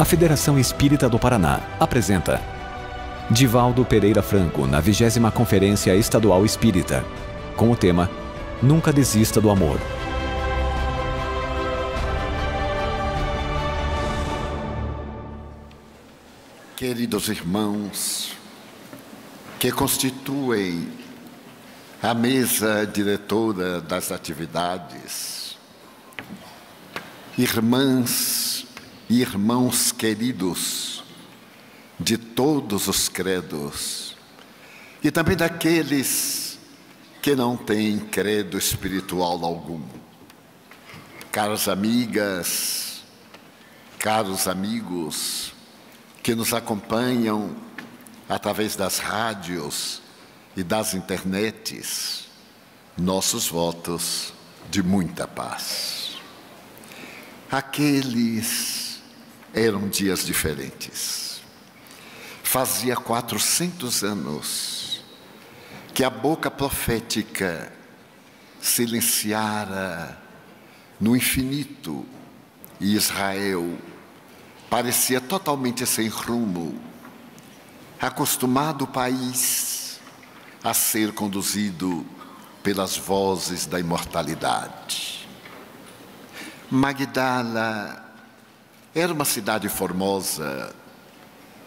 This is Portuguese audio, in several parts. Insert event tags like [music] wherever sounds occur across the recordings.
A Federação Espírita do Paraná apresenta Divaldo Pereira Franco na 20 Conferência Estadual Espírita, com o tema Nunca desista do amor. Queridos irmãos, que constituem a mesa diretora das atividades, irmãs irmãos queridos de todos os credos, e também daqueles que não têm credo espiritual algum. Caras amigas, caros amigos, que nos acompanham através das rádios e das internets, nossos votos de muita paz. Aqueles eram dias diferentes. Fazia 400 anos que a boca profética silenciara no infinito e Israel parecia totalmente sem rumo, acostumado o país a ser conduzido pelas vozes da imortalidade. Magdala era uma cidade formosa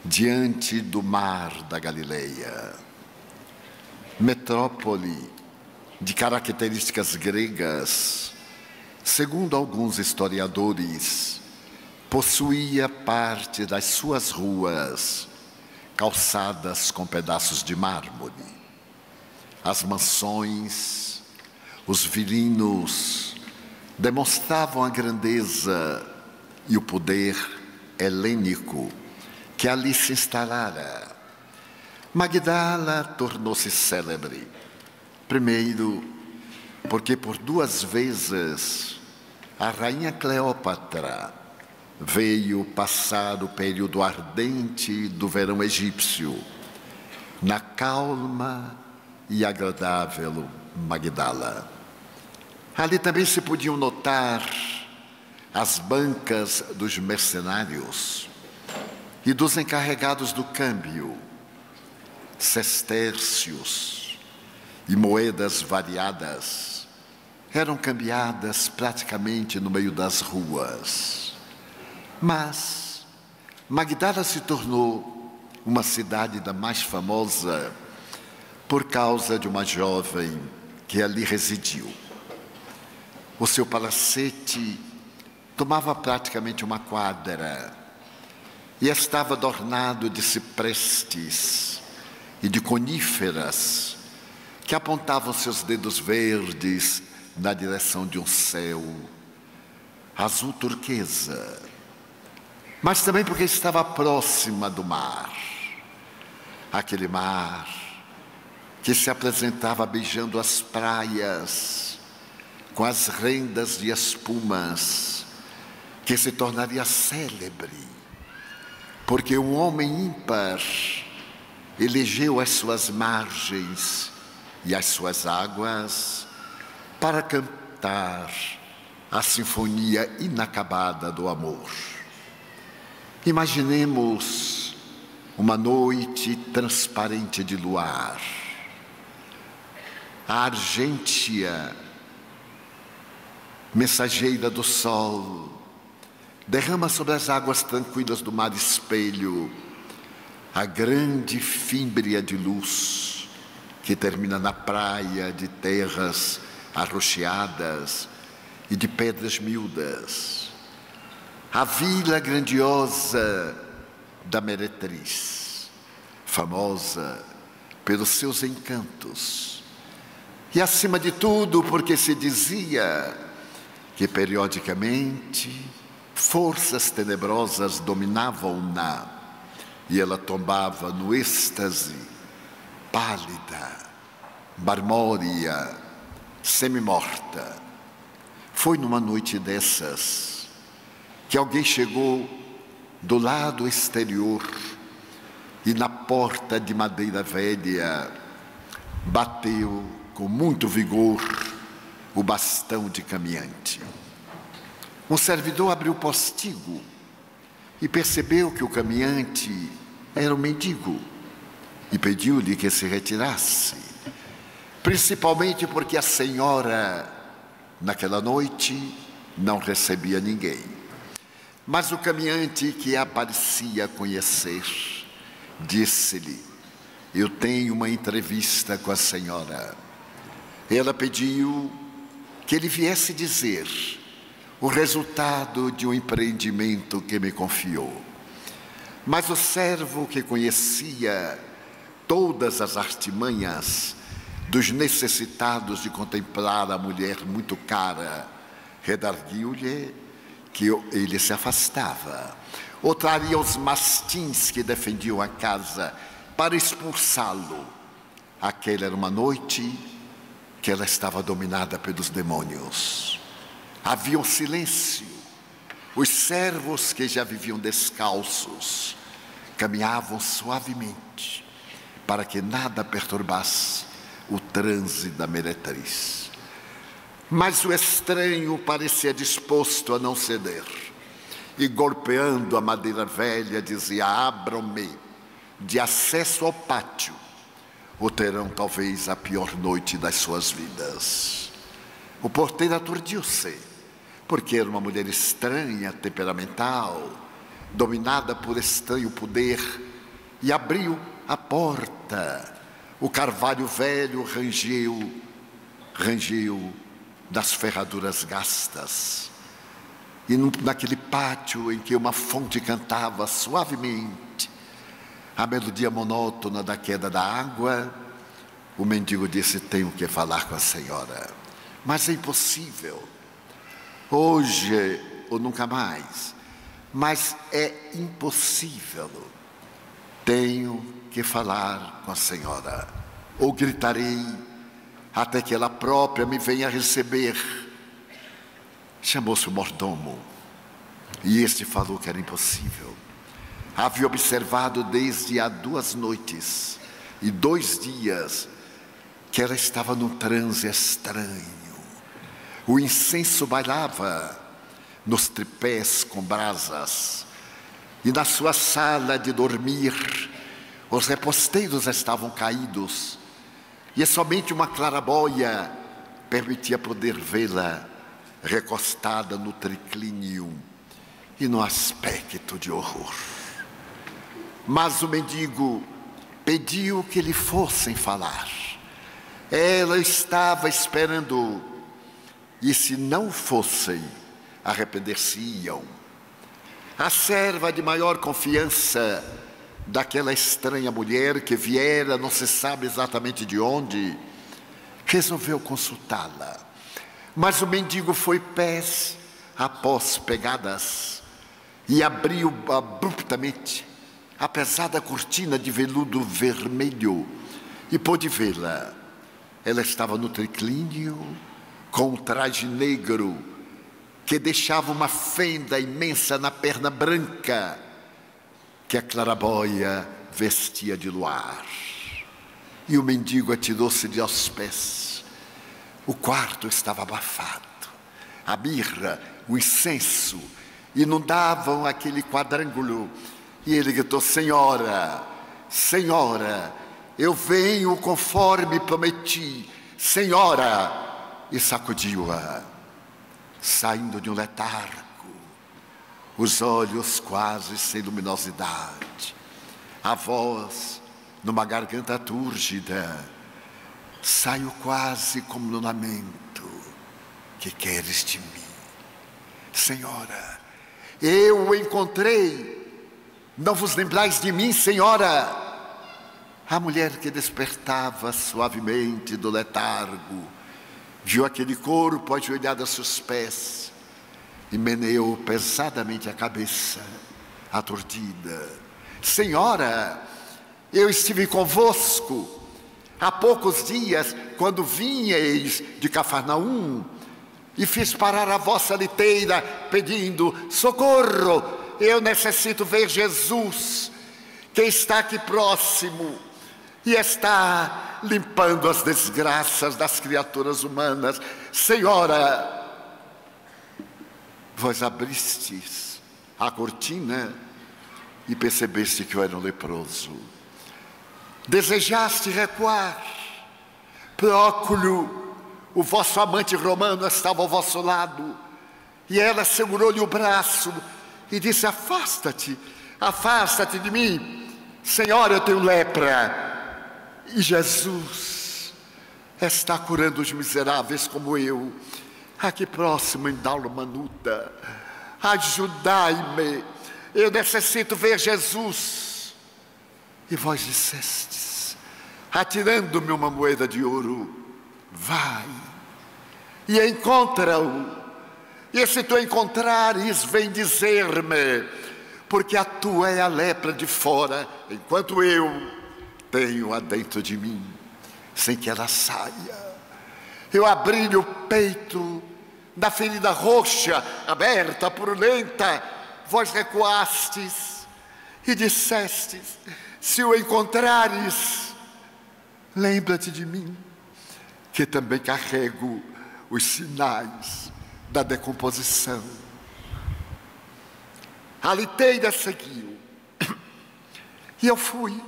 diante do mar da Galileia, metrópole de características gregas, segundo alguns historiadores, possuía parte das suas ruas calçadas com pedaços de mármore. As mansões, os virinos demonstravam a grandeza e o poder helênico que ali se instalara. Magdala tornou-se célebre. Primeiro, porque por duas vezes a rainha Cleópatra veio passar o período ardente do verão egípcio, na calma e agradável Magdala. Ali também se podiam notar as bancas dos mercenários e dos encarregados do câmbio, sestércios e moedas variadas eram cambiadas praticamente no meio das ruas. Mas Magdala se tornou uma cidade da mais famosa por causa de uma jovem que ali residiu. O seu palacete tomava praticamente uma quadra e estava adornado de ciprestes e de coníferas que apontavam seus dedos verdes na direção de um céu azul turquesa mas também porque estava próxima do mar. Aquele mar que se apresentava beijando as praias, com as rendas de espumas, que se tornaria célebre, porque um homem ímpar elegeu as suas margens e as suas águas para cantar a sinfonia inacabada do amor. Imaginemos uma noite transparente de luar, a argêntia, mensageira do sol, derrama sobre as águas tranquilas do mar espelho a grande fímbria de luz que termina na praia de terras arroxeadas e de pedras miúdas a vila grandiosa da meretriz, famosa pelos seus encantos. E acima de tudo, porque se dizia que periodicamente forças tenebrosas dominavam-na e ela tombava no êxtase, pálida, marmórea, semi-morta. Foi numa noite dessas que alguém chegou do lado exterior e na porta de madeira velha bateu com muito vigor o bastão de caminhante. Um servidor abriu o postigo e percebeu que o caminhante era um mendigo e pediu-lhe que se retirasse, principalmente porque a senhora, naquela noite, não recebia ninguém. Mas o caminhante que a parecia conhecer, disse-lhe: Eu tenho uma entrevista com a senhora. Ela pediu que ele viesse dizer o resultado de um empreendimento que me confiou. Mas o servo que conhecia todas as artimanhas dos necessitados de contemplar a mulher muito cara, redarguiu-lhe que ele se afastava. Ou traria os mastins que defendiam a casa para expulsá-lo. Aquela era uma noite que ela estava dominada pelos demônios. Havia um silêncio. Os servos que já viviam descalços caminhavam suavemente para que nada perturbasse o transe da meretriz. Mas o estranho parecia disposto a não ceder. E golpeando a madeira velha, dizia: Abram-me de acesso ao pátio, ou terão talvez a pior noite das suas vidas. O porteiro aturdiu-se, porque era uma mulher estranha, temperamental, dominada por estranho poder, e abriu a porta. O carvalho velho rangeu, rangeu das ferraduras gastas. E naquele pátio em que uma fonte cantava suavemente a melodia monótona da queda da água, o mendigo disse: Tenho que falar com a senhora. Mas é impossível. Hoje ou nunca mais. Mas é impossível. Tenho que falar com a senhora. Ou gritarei até que ela própria me venha receber. Chamou-se o mordomo e este falou que era impossível. Havia observado desde há duas noites e dois dias que ela estava num transe estranho. O incenso bailava nos tripés com brasas e na sua sala de dormir os reposteiros estavam caídos e somente uma clarabóia permitia poder vê-la recostada no triclínio e no aspecto de horror. Mas o mendigo pediu que lhe fossem falar. Ela estava esperando, e se não fossem, arrepender-se-iam. A serva de maior confiança daquela estranha mulher que viera, não se sabe exatamente de onde, resolveu consultá-la. Mas o mendigo foi pés após pegadas e abriu abruptamente a pesada cortina de veludo vermelho e pôde vê-la. Ela estava no triclínio com um traje negro que deixava uma fenda imensa na perna branca que a clarabóia vestia de luar. E o mendigo atirou-se de aos pés. O quarto estava abafado. A mirra, o incenso, inundavam aquele quadrângulo. E ele gritou: Senhora, Senhora, eu venho conforme prometi. Senhora! E sacudiu-a, saindo de um letargo os olhos quase sem luminosidade, a voz numa garganta túrgida, saio quase como no lamento, que queres de mim? Senhora, eu o encontrei, não vos lembrais de mim, Senhora? A mulher que despertava suavemente do letargo, viu aquele corpo ajoelhado a seus pés, e meneou pesadamente a cabeça, aturdida. Senhora, eu estive convosco há poucos dias, quando vinhais de Cafarnaum, e fiz parar a vossa liteira, pedindo: socorro, eu necessito ver Jesus, que está aqui próximo e está limpando as desgraças das criaturas humanas. Senhora, vós abristes a cortina e percebeste que eu era um leproso. Desejaste recuar, Próculo, o vosso amante romano estava ao vosso lado, e ela segurou-lhe o braço e disse: Afasta-te, afasta-te de mim, Senhora, eu tenho lepra. E Jesus está curando os miseráveis como eu, aqui próximo em Dalmanuta. Ajudai-me, eu necessito ver Jesus. E vós dissestes, atirando-me uma moeda de ouro, vai e encontra-o. E se tu encontrares, vem dizer-me, porque a tua é a lepra de fora, enquanto eu tenho-a dentro de mim, sem que ela saia. Eu abri-lhe o peito, da ferida roxa, aberta, purulenta, vós recuastes e dissestes: se o encontrares, lembra-te de mim, que também carrego os sinais da decomposição. A liteira seguiu, [coughs] e eu fui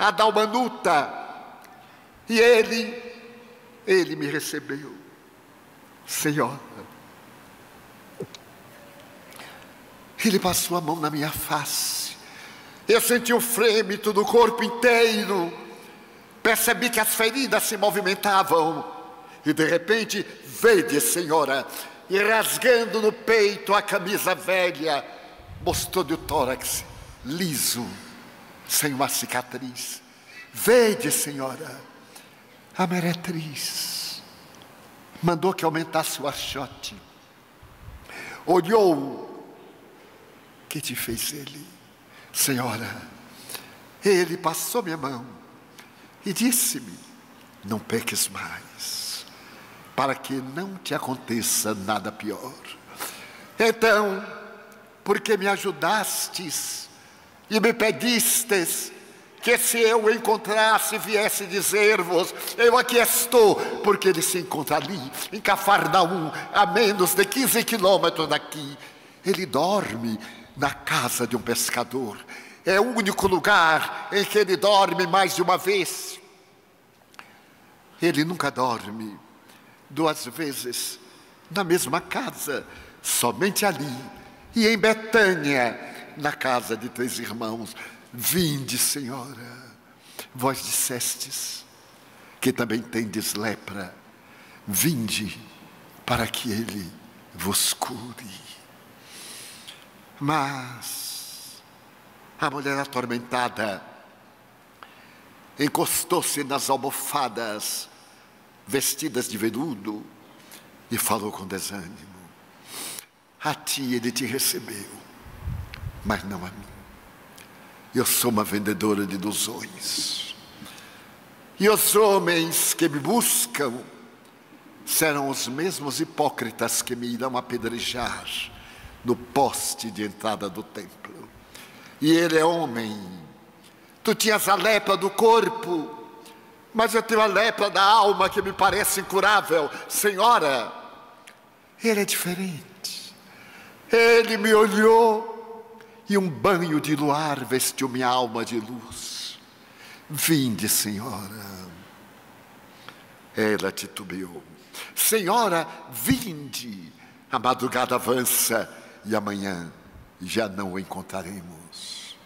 a Dalmanuta, e ele, ele me recebeu. Senhora, Ele passou a mão na minha face. Eu senti o frêmito do corpo inteiro. Percebi que as feridas se movimentavam. E de repente, vede, senhora, e rasgando no peito a camisa velha, mostrou-lhe o tórax liso, sem uma cicatriz. Vede, senhora, a meretriz mandou que aumentasse o achote. Olhou que te fez ele? Senhora, ele passou minha mão e disse-me: Não peques mais, para que não te aconteça nada pior. Então, porque me ajudastes e me pedistes que se eu encontrasse viesse dizer-vos, eu aqui estou, porque ele se encontra ali, em Cafarnaum, a menos de 15 quilômetros daqui. Ele dorme na casa de um pescador. É o único lugar em que ele dorme mais de uma vez. Ele nunca dorme duas vezes na mesma casa, somente ali e em Betânia, na casa de três irmãos. Vinde, Senhora. Vós dissestes que também tendes lepra. Vinde para que ele vos cure. Mas a mulher atormentada encostou-se nas almofadas vestidas de veludo e falou com desânimo: A ti ele te recebeu, mas não a mim. Eu sou uma vendedora de ilusões. E os homens que me buscam serão os mesmos hipócritas que me irão apedrejar no poste de entrada do templo. E ele é homem. Tu tinhas a lepra do corpo, mas eu tenho a lepra da alma que me parece incurável. Senhora, ele é diferente. Ele me olhou e um banho de luar vestiu minha alma de luz. Vinde, Senhora. Ela titubeou. Senhora, vinde. A madrugada avança e amanhã já não o encontraremos.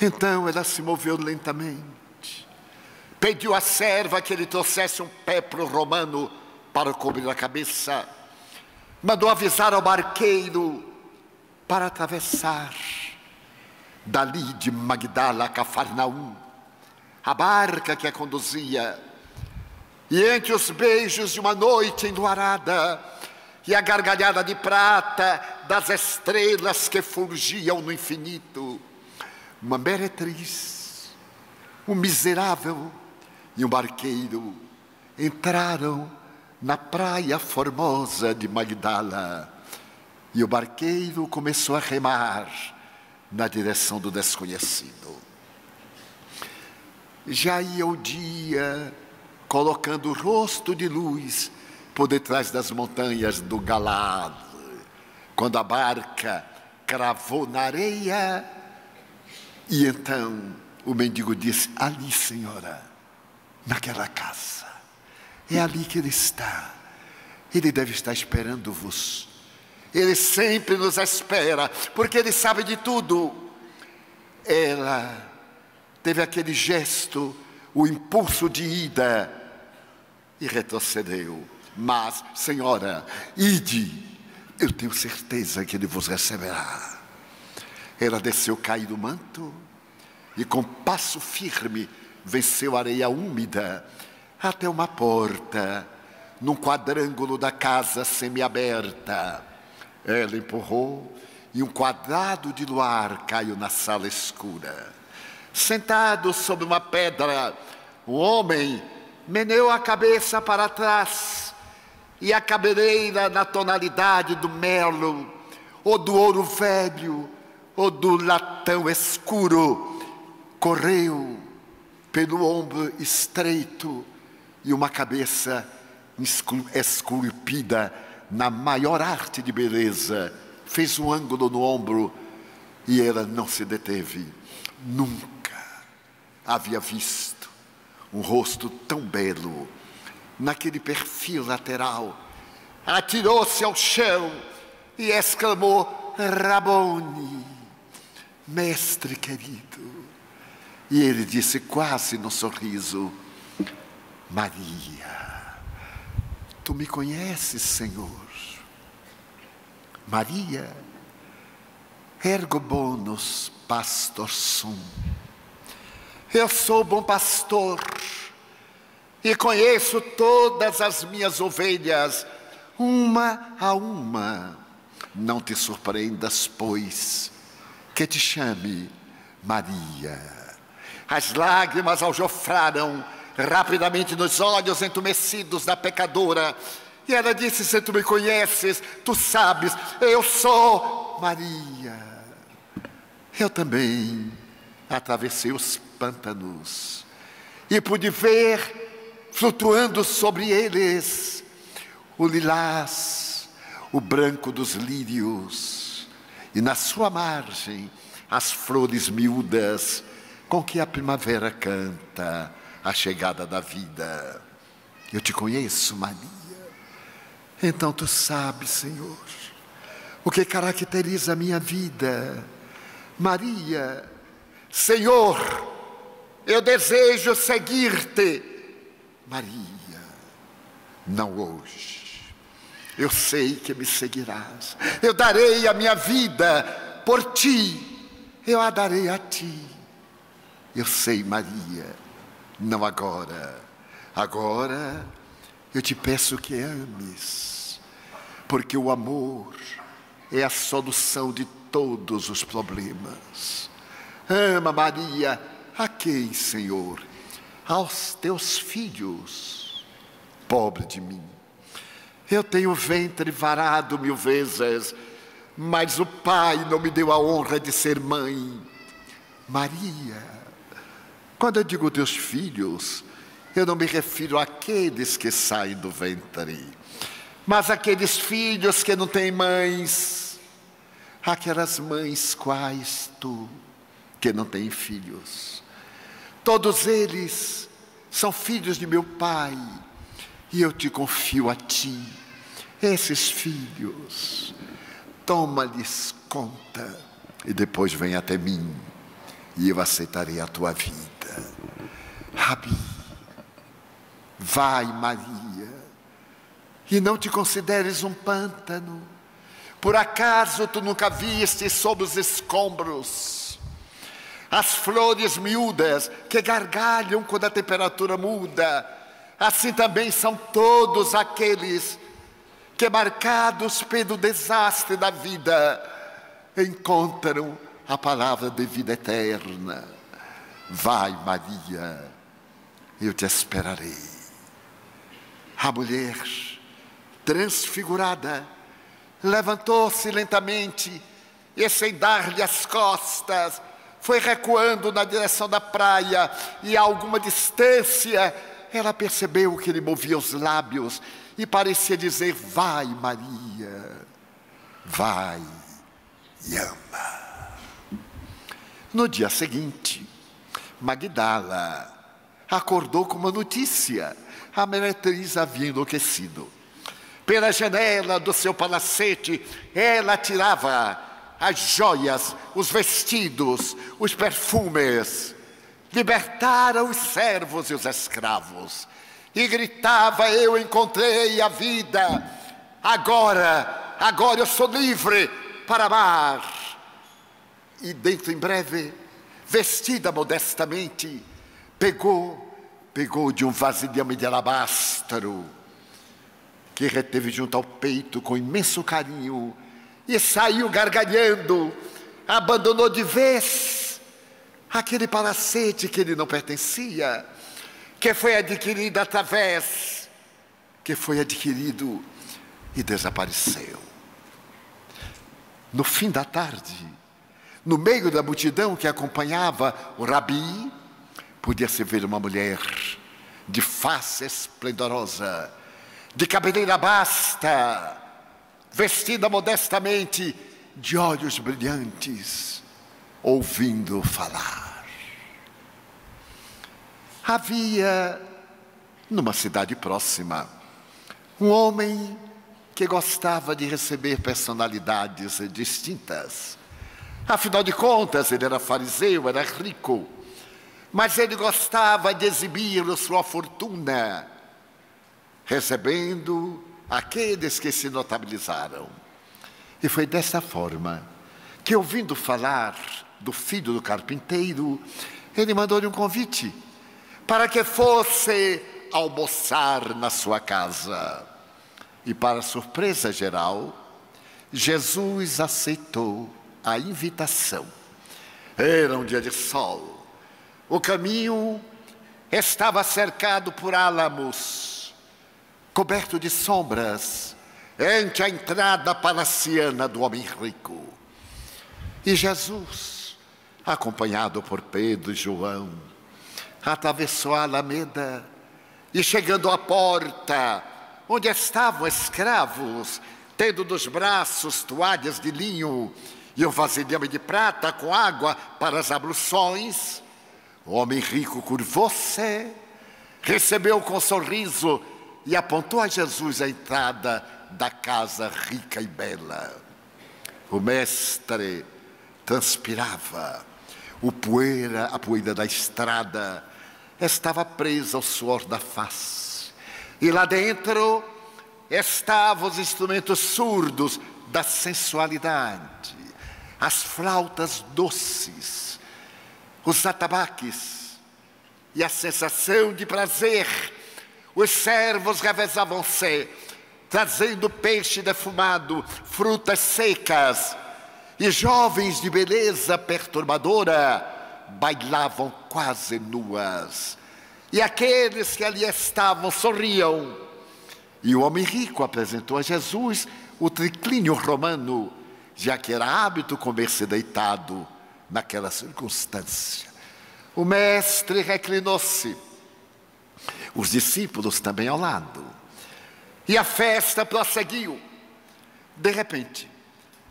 Então ela se moveu lentamente, pediu à serva que ele trouxesse um pépro romano para cobrir a cabeça, mandou avisar ao barqueiro para atravessar dali de Magdala a Cafarnaum, a barca que a conduzia, e entre os beijos de uma noite enluarada, e a gargalhada de prata das estrelas que fulgiam no infinito. Uma meretriz, um miserável e um barqueiro entraram na praia formosa de Magdala. E o barqueiro começou a remar na direção do desconhecido. Já ia o dia colocando o rosto de luz por detrás das montanhas do Galado. Quando a barca cravou na areia E então o mendigo disse: Ali, senhora, naquela casa. É ali que ele está. Ele deve estar esperando-vos. Ele sempre nos espera, porque ele sabe de tudo. Ela teve aquele gesto, o impulso de ida e retrocedeu. Mas, senhora, ide, eu tenho certeza que ele vos receberá. Ela desceu caído do manto e com passo firme venceu a areia úmida até uma porta num quadrângulo da casa semiaberta. Ela empurrou e um quadrado de luar caiu na sala escura. Sentado sobre uma pedra, o homem meneou a cabeça para trás e a cabeleira na tonalidade do merlo, ou do ouro velho, ou do latão escuro, correu pelo ombro estreito e uma cabeça esculpida na maior arte de beleza, fez um ângulo no ombro e ela não se deteve. Nunca havia visto um rosto tão belo naquele perfil lateral. Atirou-se ao chão e exclamou: Rabone, mestre querido. E ele disse, quase no sorriso: Maria, tu me conheces, Senhor. Maria, ergo bonus pastor sum. Eu sou bom pastor e conheço todas as minhas ovelhas, uma a uma. Não te surpreendas, pois, que te chame Maria. As lágrimas aljofraram rapidamente nos olhos entumecidos da pecadora. E ela disse: Se tu me conheces, tu sabes, eu sou Maria. Eu também atravessei os pântanos e pude ver, flutuando sobre eles, o lilás, o branco dos lírios, e na sua margem as flores miúdas com que a primavera canta a chegada da vida. Eu te conheço, Maria. Então tu sabes, Senhor, o que caracteriza a minha vida. Maria, Senhor, eu desejo seguir-te. Maria, não hoje. Eu sei que me seguirás. Eu darei a minha vida por ti. Eu a darei a ti. Eu sei, Maria não agora. Agora eu te peço que ames, porque o amor é a solução de todos os problemas. Ama Maria, a quem, Senhor? Aos teus filhos. Pobre de mim. Eu tenho o ventre varado mil vezes, mas o Pai não me deu a honra de ser mãe. Maria, quando eu digo teus filhos, eu não me refiro àqueles que saem do ventre, mas aqueles filhos que não têm mães, aquelas mães quais tu, que não têm filhos. Todos eles são filhos de meu Pai, e eu te confio a ti, esses filhos, toma-lhes conta, e depois vem até mim, e eu aceitarei a tua vida. Rabi, vai, Maria, e não te consideres um pântano. Por acaso tu nunca viste sob os escombros as flores miúdas que gargalham quando a temperatura muda? Assim também são todos aqueles que, marcados pelo desastre da vida, encontram a palavra de vida eterna. Vai, Maria, eu te esperarei. A mulher, transfigurada, levantou-se lentamente e, sem dar-lhe as costas, foi recuando na direção da praia e, a alguma distância, ela percebeu que ele movia os lábios e parecia dizer: Vai, Maria, vai e ama. No dia seguinte, Magdala acordou com uma notícia. A meretriz havia enlouquecido. Pela janela do seu palacete, ela tirava as joias, os vestidos, os perfumes. Libertara os servos e os escravos. E gritava: Eu encontrei a vida. Agora, agora eu sou livre para amar. E dentro em breve, vestida modestamente, pegou, pegou de um vasilhame de alabastro que reteve junto ao peito com imenso carinho e saiu gargalhando, abandonou de vez aquele palacete que ele não pertencia, que foi adquirido através, que foi adquirido e desapareceu. No fim da tarde, no meio da multidão que acompanhava o rabi, podia-se ver uma mulher de face esplendorosa, de cabeleira basta, vestida modestamente, de olhos brilhantes, ouvindo falar. Havia, numa cidade próxima, um homem que gostava de receber personalidades distintas. Afinal de contas, ele era fariseu, era rico, mas ele gostava de exibir sua fortuna recebendo aqueles que se notabilizaram. E foi dessa forma que, ouvindo falar do filho do carpinteiro, ele mandou-lhe um convite para que fosse almoçar na sua casa. E, para surpresa geral, Jesus aceitou a invitação. Era um dia de sol. O caminho estava cercado por álamos coberto de sombras, ante a entrada palaciana do homem rico. E Jesus, acompanhado por Pedro e João, atravessou a alameda e, chegando à porta, onde estavam escravos, tendo nos braços toalhas de linho e um vasilhame de prata com água para as abluções, o homem rico curvou-se, recebeu com sorriso e apontou a Jesus a entrada da casa rica e bela. O mestre transpirava, o poeira, a poeira da estrada estava presa ao suor da face. E lá dentro estavam os instrumentos surdos da sensualidade, as flautas doces, os atabaques e a sensação de prazer os servos revezavam-se, trazendo peixe defumado, frutas secas, e jovens de beleza perturbadora bailavam quase nuas. E aqueles que ali estavam sorriam. E o homem rico apresentou a Jesus o triclínio romano, já que era hábito comer-se deitado naquela circunstância. O mestre reclinou-se os discípulos também ao lado. E a festa prosseguiu. De repente,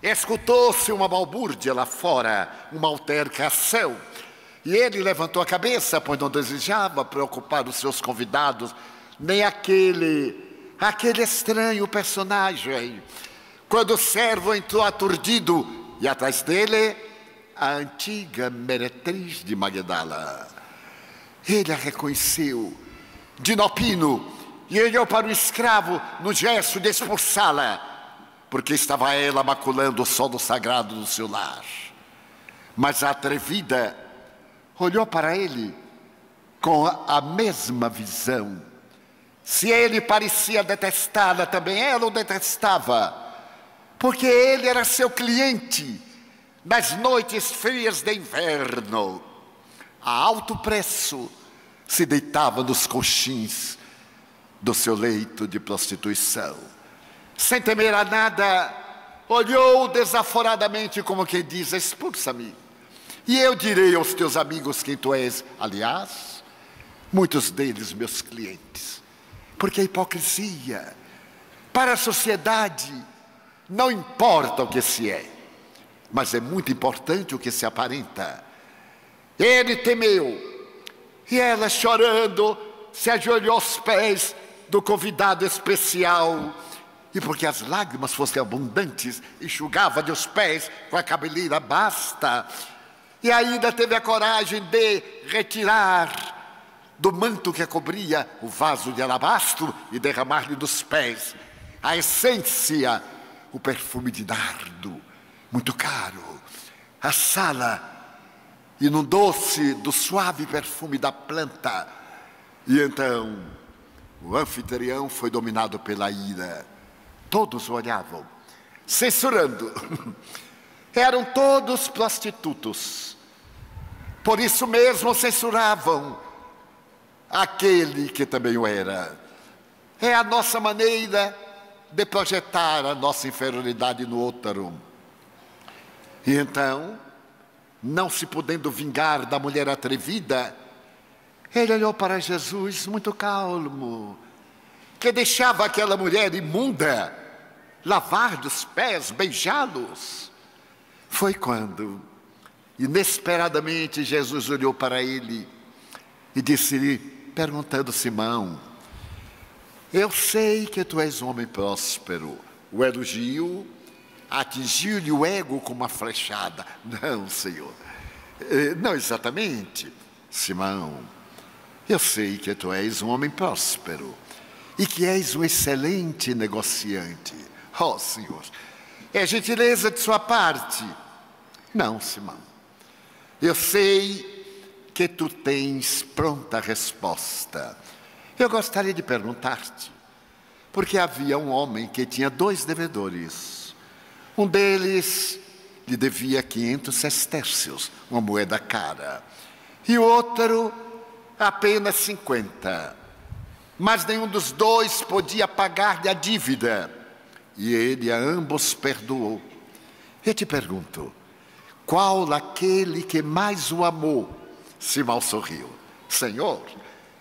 escutou-se uma balbúrdia lá fora, uma altercação. E ele levantou a cabeça, pois não desejava preocupar os seus convidados, nem aquele, aquele estranho personagem. Quando o servo entrou aturdido, e atrás dele, a antiga meretriz de Magdala. Ele a reconheceu de Nopino e olhou para o escravo no gesto de expulsá-la, porque estava ela maculando o solo sagrado do seu lar. Mas a atrevida olhou para ele com a mesma visão. Se ele parecia detestá-la, também ela o detestava, porque ele era seu cliente nas noites frias de inverno, a alto preço se deitava nos coxins do seu leito de prostituição. Sem temer a nada, olhou desaforadamente como quem diz: expulsa-me. E eu direi aos teus amigos quem tu és, aliás, muitos deles meus clientes. Porque a hipocrisia, para a sociedade, não importa o que se é, mas é muito importante o que se aparenta. Ele temeu. E ela, chorando, se ajoelhou aos pés do convidado especial. E porque as lágrimas fossem abundantes, enxugava-lhe os pés com a cabeleira basta. E ainda teve a coragem de retirar do manto que a cobria o vaso de alabastro e derramar-lhe dos pés a essência, o perfume de nardo, muito caro. A sala inundou-se do suave perfume da planta. E então o anfitrião foi dominado pela ira. Todos olhavam, censurando. [laughs] Eram todos prostitutos. Por isso mesmo censuravam aquele que também o era. É a nossa maneira de projetar a nossa inferioridade no outro. E então, não se podendo vingar da mulher atrevida, ele olhou para Jesus muito calmo, que deixava aquela mulher imunda lavar os pés, beijá-los. Foi quando, inesperadamente, Jesus olhou para ele e disse-lhe, perguntando Simão: Eu sei que tu és homem próspero. O elogio atingiu-lhe o ego com uma flechada. Não, Senhor. Eh, não exatamente. Simão, eu sei que tu és um homem próspero e que és um excelente negociante. Oh, Senhor, é gentileza de sua parte. Não, Simão. Eu sei que tu tens pronta resposta. Eu gostaria de perguntar-te, porque havia um homem que tinha dois devedores. Um deles lhe devia 500 sestércios, uma moeda cara, e o outro apenas 50. Mas nenhum dos dois podia pagar-lhe a dívida, e ele a ambos perdoou. Eu te pergunto, qual aquele que mais o amou? Simão sorriu. Senhor,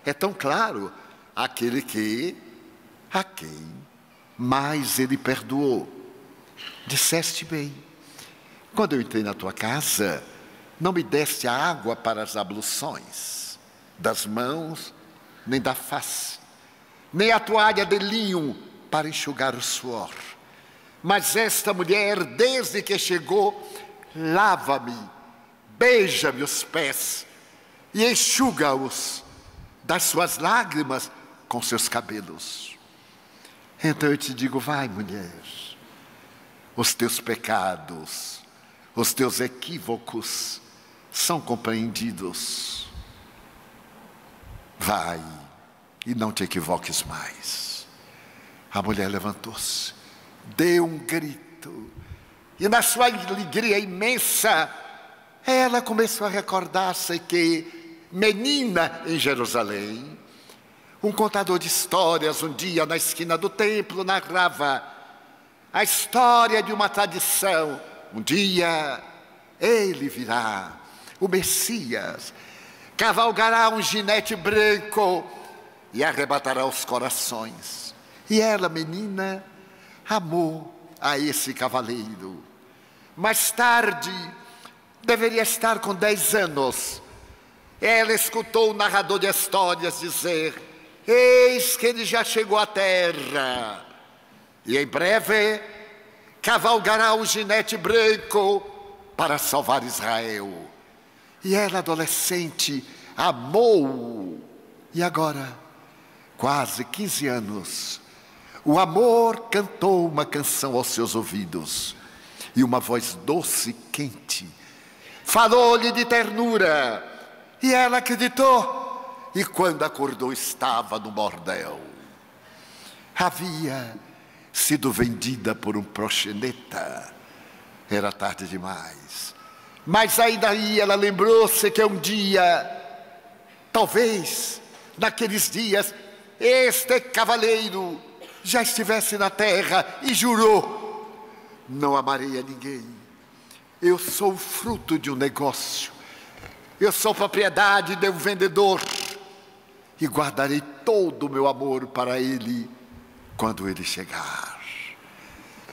é tão claro, aquele que, a quem mais ele perdoou. Disseste bem. Quando eu entrei na tua casa, não me deste a água para as abluções das mãos, nem da face, nem a toalha de linho para enxugar o suor. Mas esta mulher, desde que chegou, lava-me, beija-me os pés e enxuga-os das suas lágrimas com seus cabelos. Então eu te digo: vai, mulher, os teus pecados, os teus equívocos são compreendidos. Vai e não te equivoques mais. A mulher levantou-se, deu um grito, e na sua alegria imensa, ela começou a recordar-se que, menina em Jerusalém, um contador de histórias, um dia na esquina do templo, narrava a história de uma tradição. Um dia ele virá, o Messias, cavalgará um ginete branco e arrebatará os corações. E ela, menina, amou a esse cavaleiro. Mais tarde, deveria estar com 10 anos. Ela escutou o narrador de histórias dizer: Eis que ele já chegou à terra, e em breve cavalgará o ginete branco para salvar Israel. E ela, adolescente, amou. E agora, quase 15 anos, o amor cantou uma canção aos seus ouvidos, e uma voz doce, quente, falou-lhe de ternura, e ela acreditou. E quando acordou, estava no bordel. Havia sido vendida por um proxeneta. Era tarde demais. Mas aí daí ela lembrou-se que um dia, talvez, naqueles dias, este cavaleiro já estivesse na terra e jurou: Não amarei a ninguém eu sou fruto de um negócio. Eu sou propriedade de um vendedor. E guardarei todo o meu amor para ele quando ele chegar.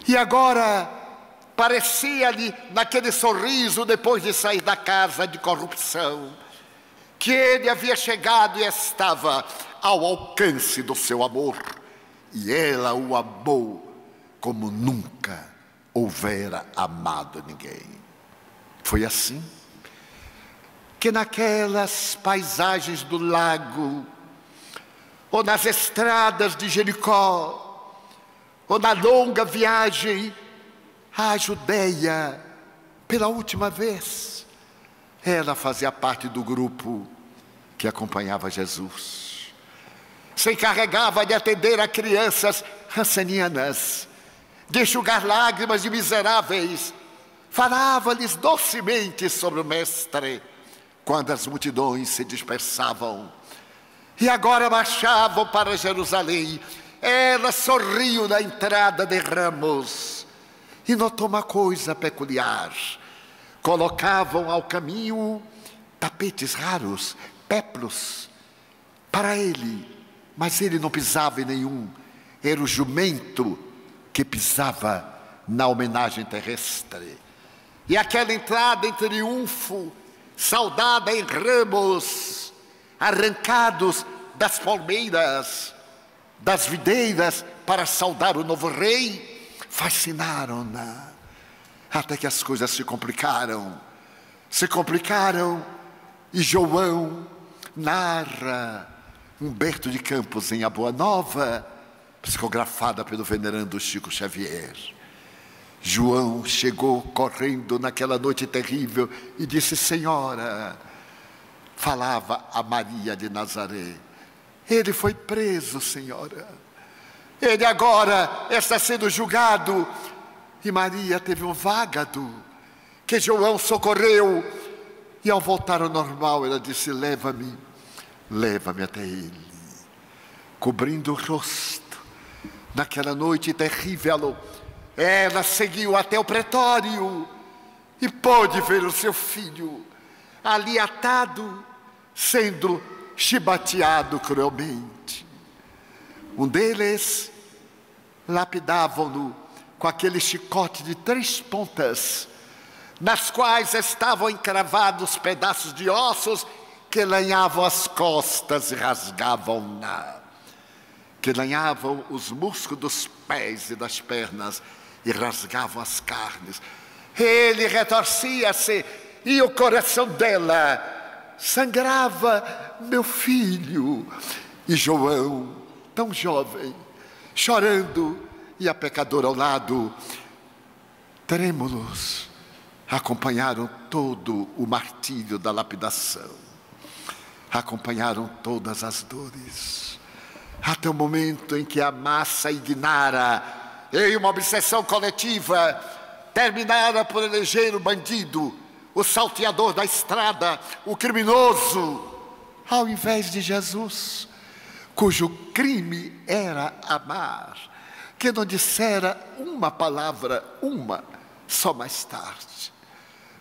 E agora Parecia-lhe, naquele sorriso, depois de sair da casa de corrupção, que ele havia chegado e estava ao alcance do seu amor, e ela o amou como nunca houvera amado ninguém. Foi assim que naquelas paisagens do lago, ou nas estradas de Jericó, ou na longa viagem à Judéia, pela última vez, ela fazia parte do grupo que acompanhava Jesus. Se encarregava de atender a crianças rancenianas, de enxugar lágrimas de miseráveis, falava-lhes docemente sobre o Mestre quando as multidões se dispersavam. E agora marchavam para Jerusalém. Ela sorriu na entrada de ramos e notou uma coisa peculiar. Colocavam ao caminho tapetes raros, peplos, para ele, mas ele não pisava em nenhum. Era o jumento que pisava na homenagem terrestre. E aquela entrada em triunfo saudada em ramos arrancados das palmeiras, das videiras, para saudar o novo rei, fascinaram-na. Até que as coisas se complicaram. Se complicaram e João narra Humberto de Campos em A Boa Nova, psicografada pelo venerando Chico Xavier. João chegou correndo naquela noite terrível e disse: Senhora, falava a Maria de Nazaré, ele foi preso, senhora. Ele agora está sendo julgado. E Maria teve um vágado que João socorreu. E ao voltar ao normal, ela disse: Leva-me, leva-me até ele. Cobrindo o rosto, naquela noite terrível, ela seguiu até o pretório e pôde ver o seu filho ali atado, sendo chibateado cruelmente. Um deles lapidavam-no com aquele chicote de três pontas, nas quais estavam encravados pedaços de ossos que lanhavam as costas e rasgavam-na, que lanhavam os músculos dos pés e das pernas e rasgavam as carnes. Ele retorcia-se e o coração dela sangrava, meu filho. E João, tão jovem, chorando, e a pecadora ao lado, trêmulos, acompanharam todo o martírio da lapidação, acompanharam todas as dores, até o momento em que a massa ignara em uma obsessão coletiva, terminada por eleger o bandido, o salteador da estrada, o criminoso, ao invés de Jesus, cujo crime era amar, que não dissera uma palavra, uma, só mais tarde,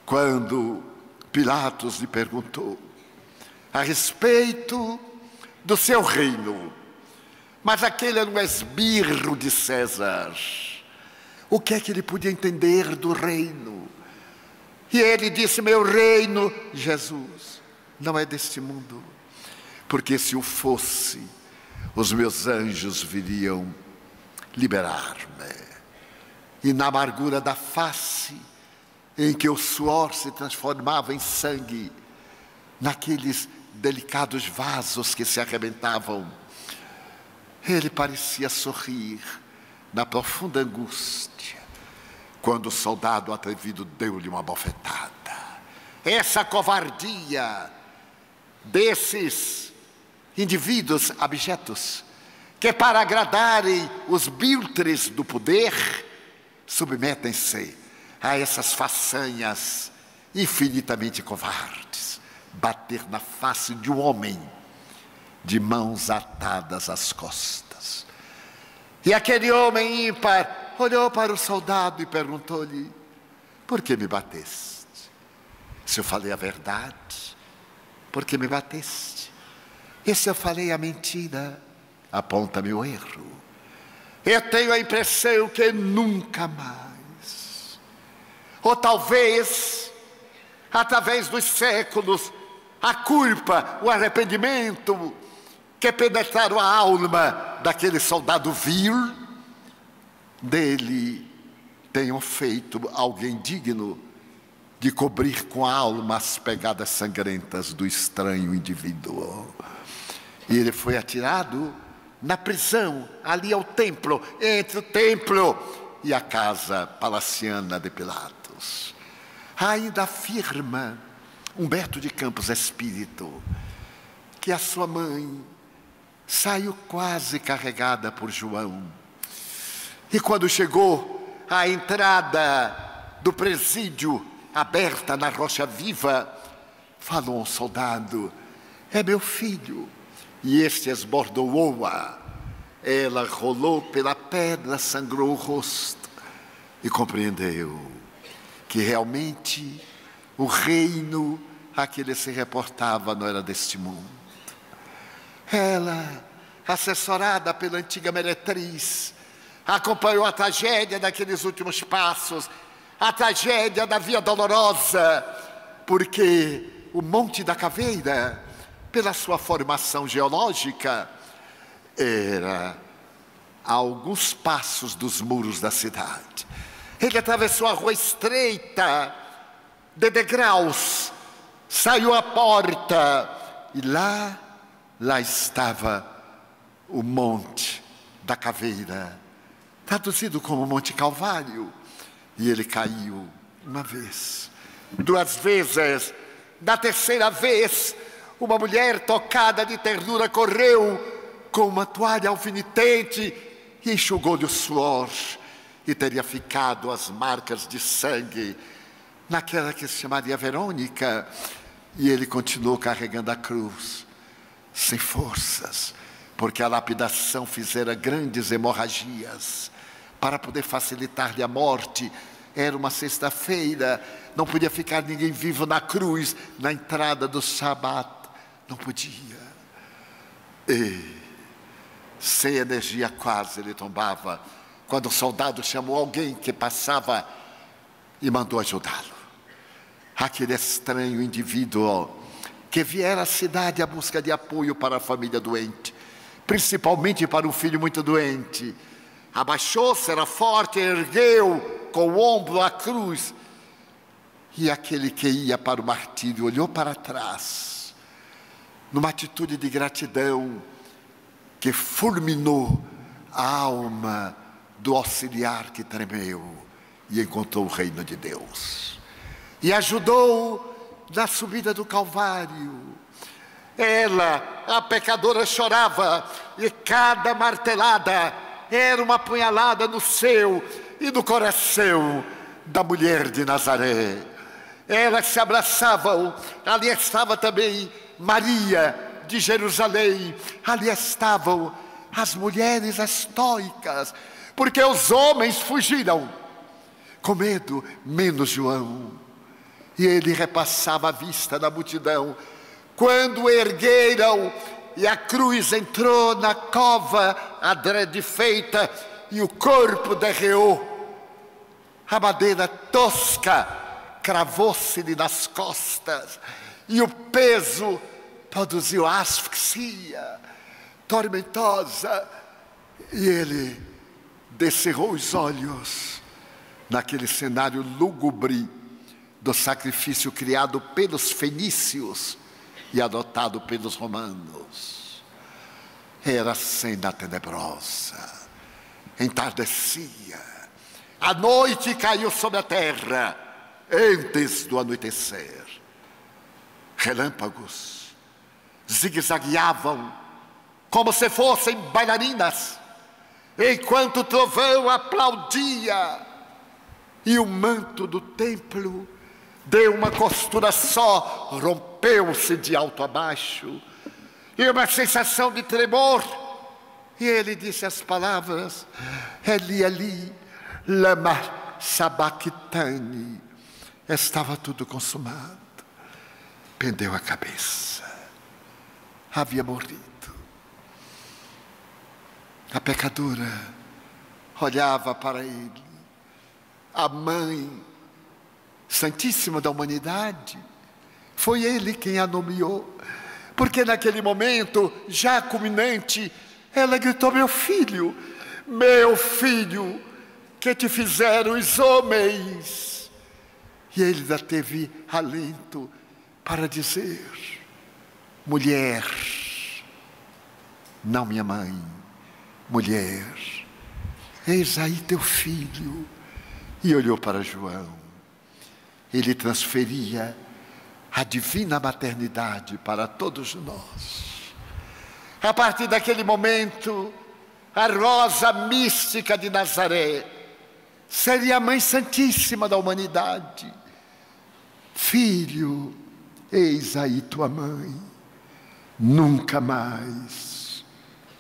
quando Pilatos lhe perguntou a respeito do seu reino mas aquele era um esbirro de César. O que é que ele podia entender do reino? E ele disse: Meu reino, Jesus, não é deste mundo, porque se o fosse, os meus anjos viriam liberar-me. E na amargura da face, em que o suor se transformava em sangue, naqueles delicados vasos que se arrebentavam, ele parecia sorrir na profunda angústia, quando o soldado atrevido deu-lhe uma bofetada. Essa covardia desses indivíduos abjetos, que para agradarem os biltres do poder, submetem-se a essas façanhas infinitamente covardes. Bater na face de um homem de mãos atadas às costas. E aquele homem ímpar olhou para o soldado e perguntou-lhe: Por que me bateste? Se eu falei a verdade, por que me bateste? E se eu falei a mentira, aponta-me o erro. Eu tenho a impressão que nunca mais Ou talvez, através dos séculos, a culpa, o arrependimento que penetraram a alma daquele soldado vil, dele tenham feito alguém digno de cobrir com a alma as pegadas sangrentas do estranho indivíduo. E ele foi atirado na prisão, ali ao templo, entre o templo e a casa palaciana de Pilatos. Ainda afirma Humberto de Campos Espírito que a sua mãe saiu quase carregada por João. E quando chegou à entrada do presídio, aberta na rocha viva, falou um soldado: É meu filho. E este esbordoou-a. Ela rolou pela pedra, sangrou o rosto e compreendeu que realmente o reino a que ele se reportava não era deste mundo. Ela, assessorada pela antiga meretriz, acompanhou a tragédia daqueles últimos passos, a tragédia da Via Dolorosa, porque o Monte da Caveira, pela sua formação geológica, era a alguns passos dos muros da cidade. Ele atravessou a rua estreita, de degraus, saiu à porta e lá, lá estava o Monte da Caveira, traduzido como Monte Calvário. E ele caiu uma vez, duas vezes, da terceira vez, uma mulher tocada de ternura correu com uma toalha alfinetente e enxugou-lhe o suor e teria ficado as marcas de sangue naquela que se chamaria Verônica. E ele continuou carregando a cruz, sem forças, porque a lapidação fizera grandes hemorragias. Para poder facilitar-lhe a morte, era uma sexta-feira, não podia ficar ninguém vivo na cruz, na entrada do Shabat, não podia. E, sem energia quase, ele tombava quando o soldado chamou alguém que passava e mandou ajudá-lo. Aquele estranho indivíduo que viera à cidade à busca de apoio para a família doente, principalmente para um filho muito doente. Abaixou-se, era forte, ergueu com o ombro a cruz. E aquele que ia para o martírio olhou para trás, numa atitude de gratidão que fulminou a alma do auxiliar que tremeu e encontrou o reino de Deus. E ajudou na subida do Calvário. Ela, a pecadora, chorava e cada martelada era uma punhalada no seu e no coração da mulher de Nazaré. Elas se abraçavam, ali estava também Maria de Jerusalém, ali estavam as mulheres estoicas, porque os homens fugiram com medo, menos João. E ele repassava a vista da multidão. Quando ergueram e a cruz entrou na cova adrede feita e o corpo derreou, a madeira tosca cravou-se-lhe nas costas e o peso produziu asfixia tormentosa. E ele descerrou os olhos naquele cenário lúgubre do sacrifício criado pelos fenícios e adotado pelos romanos. Era cena tenebrosa, entardecia, a noite caiu sobre a terra antes do anoitecer. Relâmpagos zigue-zagueavam como se fossem bailarinas enquanto o trovão aplaudia e o manto do templo deu uma costura só, rompeu-se de alto a baixo, e uma sensação de tremor. E ele disse as palavras: Eli, Eli, lama sabachthani. Estava tudo consumado. Pendeu a cabeça. Havia morrido. A pecadora olhava para ele. A mãe Santíssima da humanidade. Foi ele quem a nomeou. Porque naquele momento, já culminante, ela gritou: Meu filho, meu filho, que te fizeram os homens. E ele ainda teve alento para dizer: Mulher, não minha mãe, mulher, eis aí teu filho. E olhou para João. Ele transferia a divina maternidade para todos nós. A partir daquele momento, a rosa mística de Nazaré seria a Mãe Santíssima da humanidade. Filho, eis aí tua mãe. Nunca mais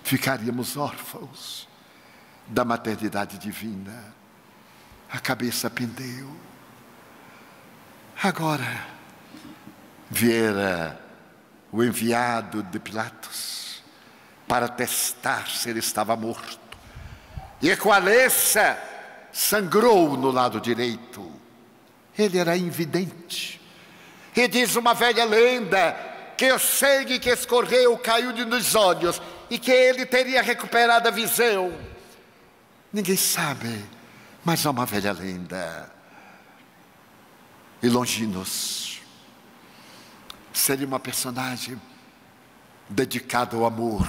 ficaríamos órfãos da maternidade divina. A cabeça pendeu. Agora, viera o enviado de Pilatos para testar se ele estava morto. E com a sangrou no lado direito. Ele era invidente. E diz uma velha lenda que o sangue que escorreu caiu de nos olhos e que ele teria recuperado a visão. Ninguém sabe, mas há uma velha lenda. E Longinos seria uma personagem dedicada ao amor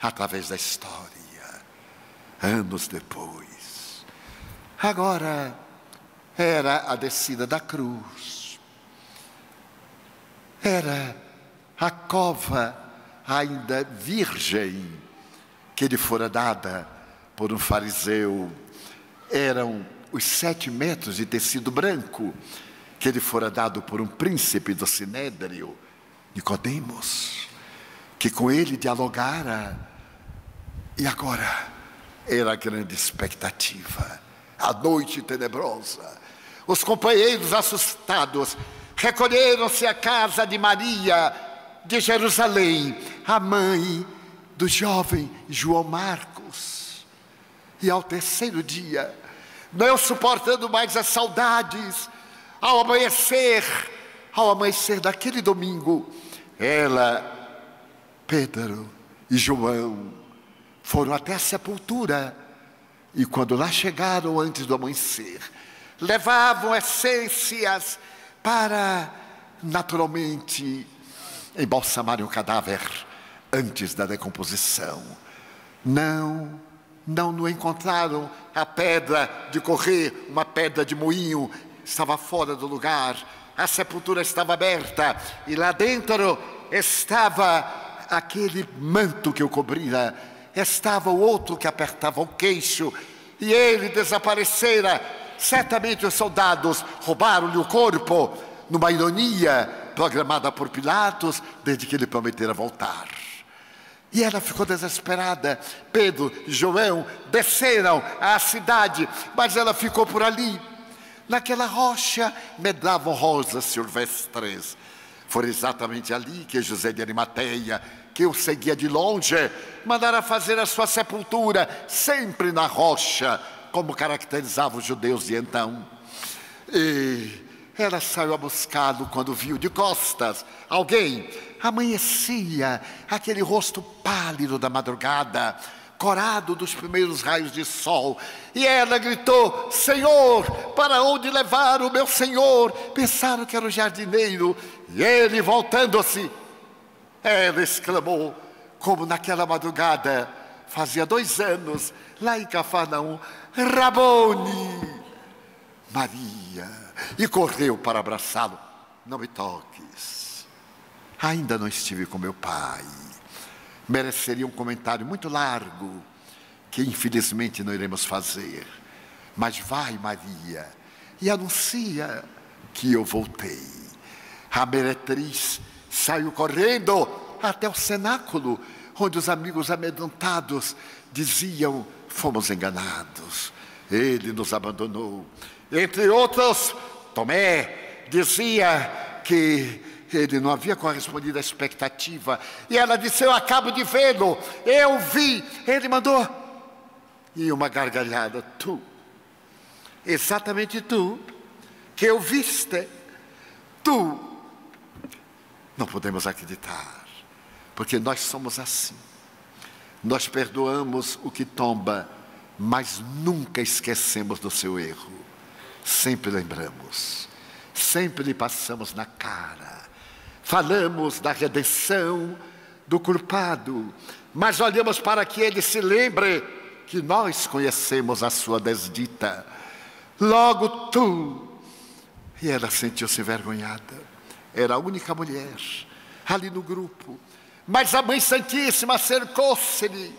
através da história, anos depois. Agora era a descida da cruz, era a cova ainda virgem que lhe fora dada por um fariseu, eram os sete metros de tecido branco que ele fora dado por um príncipe do Sinédrio, Nicodemos, que com ele dialogara. E agora era a grande expectativa, a noite tenebrosa. Os companheiros assustados recolheram-se à casa de Maria de Jerusalém, a mãe do jovem João Marcos. E ao terceiro dia, não suportando mais as saudades, ao amanhecer, ao amanhecer daquele domingo, ela, Pedro e João foram até a sepultura e quando lá chegaram antes do amanhecer, levavam essências para naturalmente embalsamarem o cadáver antes da decomposição. Não, não no encontraram a pedra de correr, uma pedra de moinho estava fora do lugar, a sepultura estava aberta e lá dentro estava aquele manto que o cobria, estava o outro que apertava o queixo e ele desaparecera. Certamente os soldados roubaram-lhe o corpo numa ironia programada por Pilatos desde que ele prometera voltar. E ela ficou desesperada. Pedro e João desceram à cidade, mas ela ficou por ali. Naquela rocha medravam rosas silvestres. Foi exatamente ali que José de Arimateia, que o seguia de longe, mandara fazer a sua sepultura, sempre na rocha, como caracterizavam os judeus de então. E ela saiu a buscá-lo quando viu de costas alguém. Amanhecia aquele rosto pálido da madrugada, corado dos primeiros raios de sol. E ela gritou: Senhor, para onde levar o meu senhor? Pensaram que era o jardineiro. E ele, voltando-se, ela exclamou, como naquela madrugada, fazia dois anos, lá em Cafarnaum: Rabone, Maria. E correu para abraçá-lo. Não me toques. Ainda não estive com meu pai mereceria um comentário muito largo, que infelizmente não iremos fazer. Mas vai, Maria, e anuncia que eu voltei. A meretriz saiu correndo até o cenáculo, onde os amigos amedrontados diziam: fomos enganados, ele nos abandonou. Entre outros, Tomé dizia que ele não havia correspondido à expectativa. E ela disse: Eu acabo de vê-lo, eu vi. Ele mandou. E uma gargalhada: Tu, exatamente tu, que o viste, tu. Não podemos acreditar, porque nós somos assim. Nós perdoamos o que tomba, mas nunca esquecemos do seu erro. Sempre lembramos, sempre lhe passamos na cara. Falamos da redenção do culpado, mas olhamos para que ele se lembre que nós conhecemos a sua desdita. Logo tu. E ela sentiu-se envergonhada. Era a única mulher ali no grupo. Mas a Mãe Santíssima cercou-se-lhe.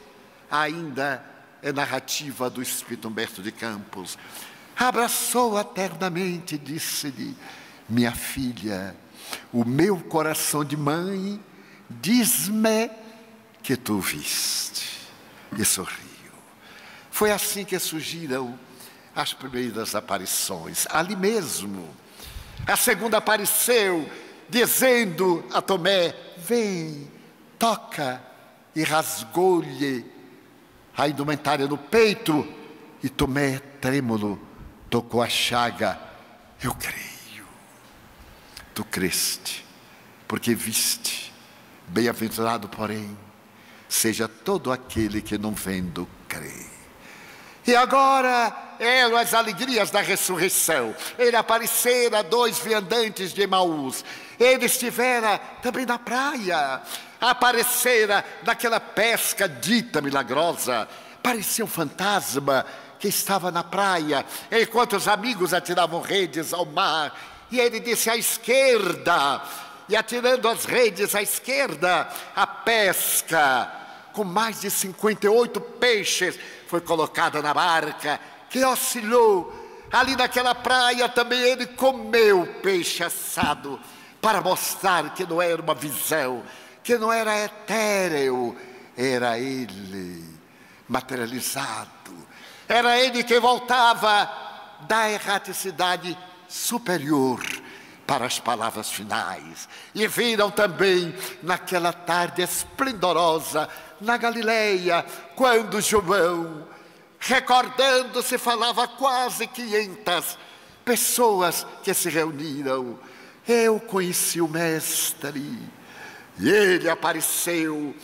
Ainda é narrativa do Espírito Humberto de Campos. Abraçou-a ternamente e disse-lhe: Minha filha, o meu coração de mãe diz-me que tu viste. E sorriu. Foi assim que surgiram as primeiras aparições, ali mesmo. A segunda apareceu, dizendo a Tomé: Vem, toca, e rasgou-lhe a indumentária no peito, e Tomé, trêmulo, tocou a chaga. Eu creio. Tu creste, porque viste. Bem-aventurado, porém, seja todo aquele que não vendo crê. E agora eram as alegrias da ressurreição. Ele aparecera dois viandantes de Emaús. Ele estivera também na praia. Aparecera naquela pesca dita milagrosa. Parecia um fantasma que estava na praia, enquanto os amigos atiravam redes ao mar. E ele disse à esquerda, e atirando as redes à esquerda, a pesca com mais de 58 peixes foi colocada na barca, que oscilou. Ali naquela praia também ele comeu peixe assado, para mostrar que não era uma visão, que não era etéreo, era ele materializado. Era ele que voltava da erraticidade superior para as palavras finais. E viram também naquela tarde esplendorosa na Galileia, quando João, recordando-se, falava quase 500 pessoas que se reuniram. Eu conheci o Mestre, e ele apareceu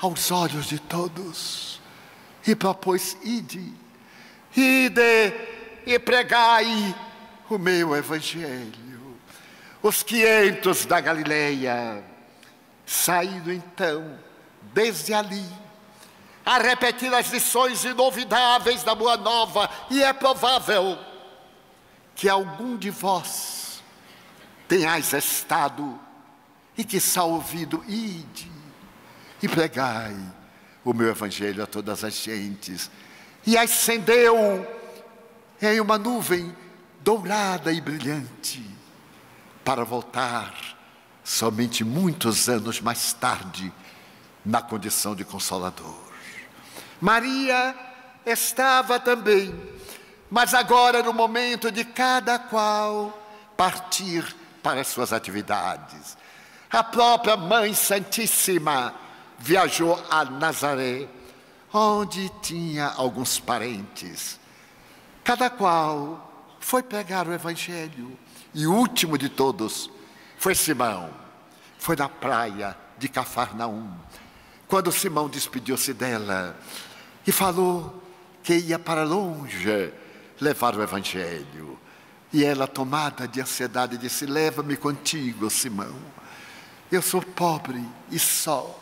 aos olhos de todos e propôs: ide, ide e pregai o meu Evangelho. Os quinhentos da Galileia saíram então desde ali, a repetir as lições inovidáveis da Boa Nova, e é provável que algum de vós tenhais estado e que está ouvido, ide e pregai o meu evangelho a todas as gentes. E ascendeu em uma nuvem dourada e brilhante para voltar somente muitos anos mais tarde na condição de consolador. Maria estava também, mas agora no momento de cada qual partir para as suas atividades. A própria Mãe Santíssima viajou a Nazaré, onde tinha alguns parentes. Cada qual foi pregar o Evangelho. E o último de todos foi Simão. Foi na praia de Cafarnaum quando Simão despediu-se dela e falou que ia para longe levar o Evangelho. E ela, tomada de ansiedade, disse: Leva-me contigo, Simão. Eu sou pobre e só.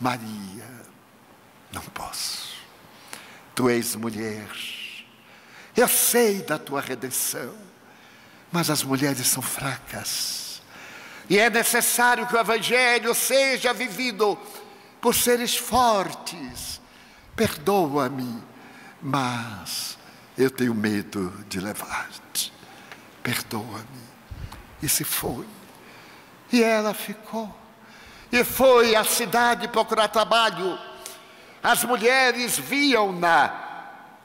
Maria, não posso. Tu és mulher. Eu sei da tua redenção, mas as mulheres são fracas. E é necessário que o Evangelho seja vivido por seres fortes. Perdoa-me, mas eu tenho medo de levar-te. Perdoa-me. E se foi. E ela ficou. E foi à cidade procurar trabalho. As mulheres viam-na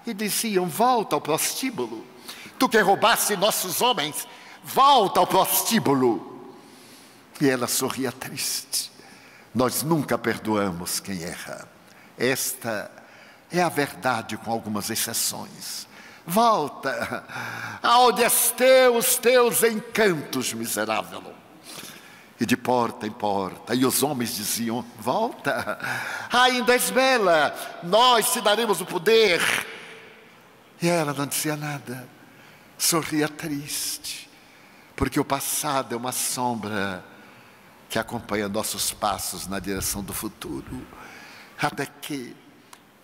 e diziam: Volta ao prostíbulo. Tu que roubaste nossos homens, volta ao prostíbulo. E ela sorria triste. Nós nunca perdoamos quem erra. Esta é a verdade, com algumas exceções. volta. Aonde estão os teus encantos, miserável? E de porta em porta, e os homens diziam: Volta, ainda és bela, nós te daremos o poder. E ela não dizia nada, sorria triste, porque o passado é uma sombra que acompanha nossos passos na direção do futuro. Até que,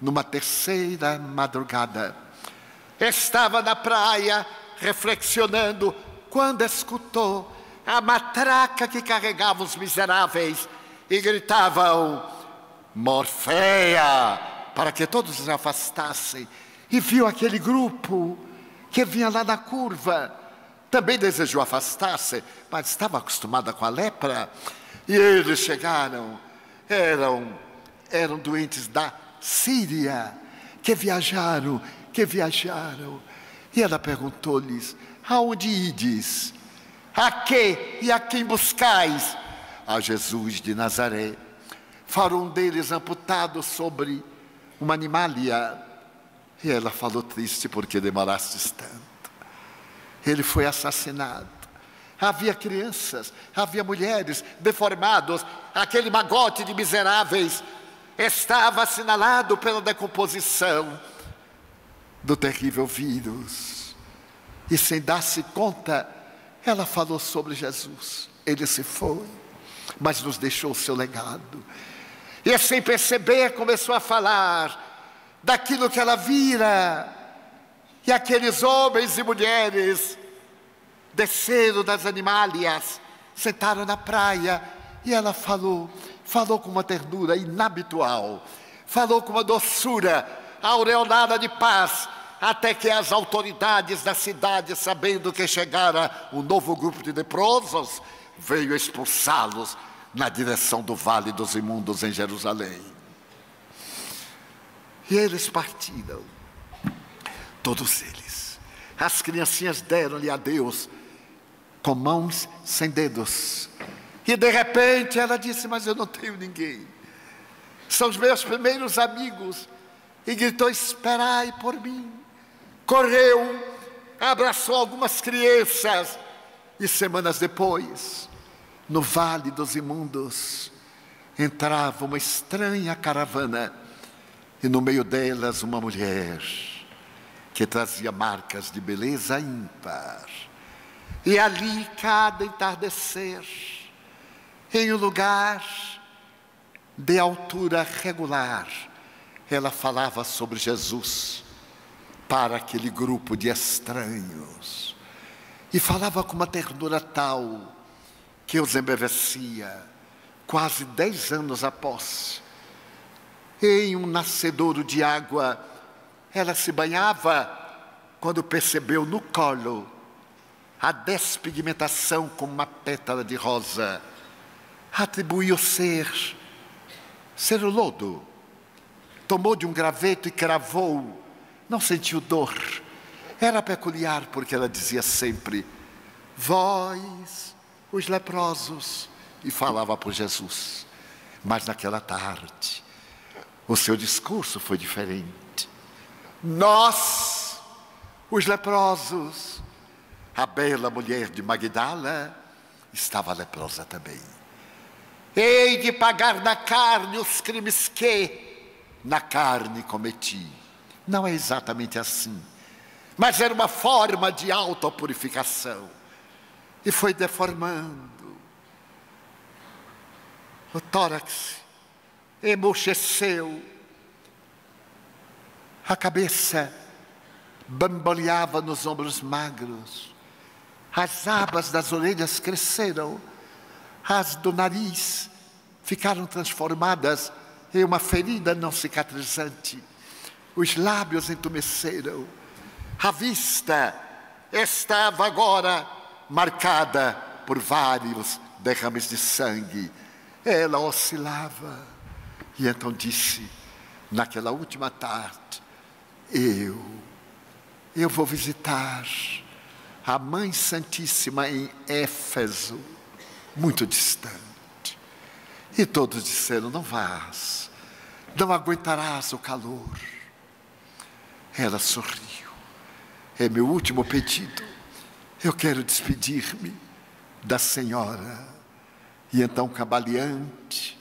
numa terceira madrugada, estava na praia reflexionando quando escutou a matraca que carregava os miseráveis e gritavam: Morfeia! Para que todos se afastassem. E viu aquele grupo que vinha lá na curva. Também desejou afastar-se, mas estava acostumada com a lepra. E eles chegaram, eram, eram doentes da Síria, que viajaram, que viajaram. E ela perguntou-lhes: Aonde ides? A que e a quem buscais? A Jesus de Nazaré. Foram um deles amputado sobre uma animalia. E ela falou triste porque demorastes tanto. Ele foi assassinado. Havia crianças, havia mulheres deformados, aquele magote de miseráveis estava assinalado pela decomposição do terrível vírus. E sem dar-se conta, ela falou sobre Jesus. Ele se foi, mas nos deixou o seu legado. E sem perceber, começou a falar daquilo que ela vira. E aqueles homens e mulheres desceram das animálias, sentaram na praia, e ela falou, falou com uma ternura inabitual, falou com uma doçura aureolada de paz, até que as autoridades da cidade, sabendo que chegara um novo grupo de leprosos, veio expulsá-los na direção do Vale dos Imundos em Jerusalém. E eles partiram, todos eles. As criancinhas deram-lhe a Deus com mãos sem dedos. E de repente ela disse: Mas eu não tenho ninguém. São os meus primeiros amigos. E gritou: Esperai por mim. Correu, abraçou algumas crianças. E semanas depois, no Vale dos Imundos, entrava uma estranha caravana. E no meio delas, uma mulher que trazia marcas de beleza ímpar e ali, cada entardecer, em um lugar de altura regular, ela falava sobre Jesus para aquele grupo de estranhos. E falava com uma ternura tal que os embevecia, quase dez anos após. Em um nascedouro de água, ela se banhava quando percebeu no colo a despigmentação como uma pétala de rosa, atribuiu ser, ser o lodo. Tomou de um graveto e cravou, não sentiu dor. Era peculiar porque ela dizia sempre: Vós, os leprosos, e falava por Jesus. Mas naquela tarde, o seu discurso foi diferente. Nós, os leprosos, a bela mulher de Magdala estava leprosa também. Hei de pagar na carne os crimes que na carne cometi. Não é exatamente assim, mas era uma forma de autopurificação. E foi deformando. O tórax emurcheceu, a cabeça bamboleava nos ombros magros, as abas das orelhas cresceram, as do nariz ficaram transformadas em uma ferida não cicatrizante, os lábios entumeceram, a vista estava agora marcada por vários derrames de sangue. Ela oscilava e então disse, naquela última tarde: Eu, eu vou visitar a Mãe Santíssima em Éfeso, muito distante. E todos disseram: Não vás, não aguentarás o calor. Ela sorriu. é meu último pedido. Eu quero despedir-me da senhora. E então, cabaleante,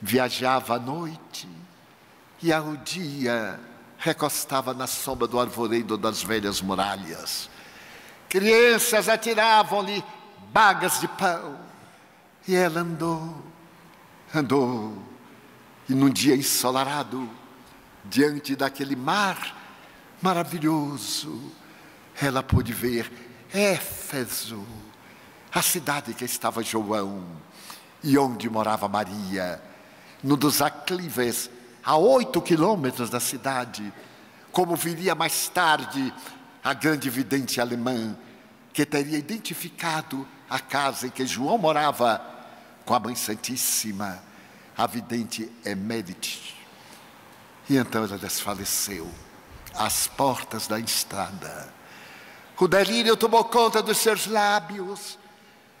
viajava à noite e ao dia recostava na sombra do arvoredo das velhas muralhas. Crianças atiravam-lhe bagas de pão e ela andou, andou, e num dia ensolarado, diante daquele mar maravilhoso, ela pôde ver Éfeso, a cidade que estava João e onde morava Maria, no dos aclives, a oito quilômetros da cidade, como viria mais tarde a grande vidente alemã, que teria identificado a casa em que João morava com a Mãe Santíssima, a vidente Emérite. E então ela desfaleceu às portas da estrada. O delírio tomou conta dos seus lábios.